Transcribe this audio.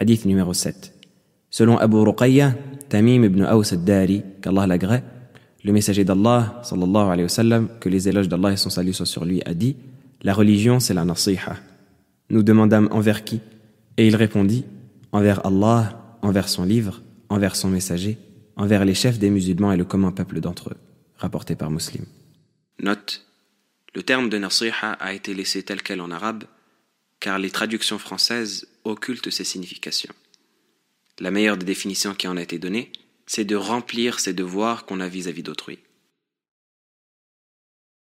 Hadith numéro 7. Selon Abu Ruqayya, Tamim ibn Aws al-Dari, qu'Allah l'agrée, le messager d'Allah, sallallahu alayhi wa sallam, que les éloges d'Allah et son salut soient sur lui, a dit La religion, c'est la nasiha. Nous demandâmes envers qui? Et il répondit Envers Allah, envers son livre, envers son messager, envers les chefs des musulmans et le commun peuple d'entre eux. Rapporté par Muslim. Note Le terme de nasiha a été laissé tel quel en arabe, car les traductions françaises occultent ses significations. La meilleure des définitions qui en a été donnée, c'est de remplir ses devoirs qu'on a vis-à-vis d'autrui.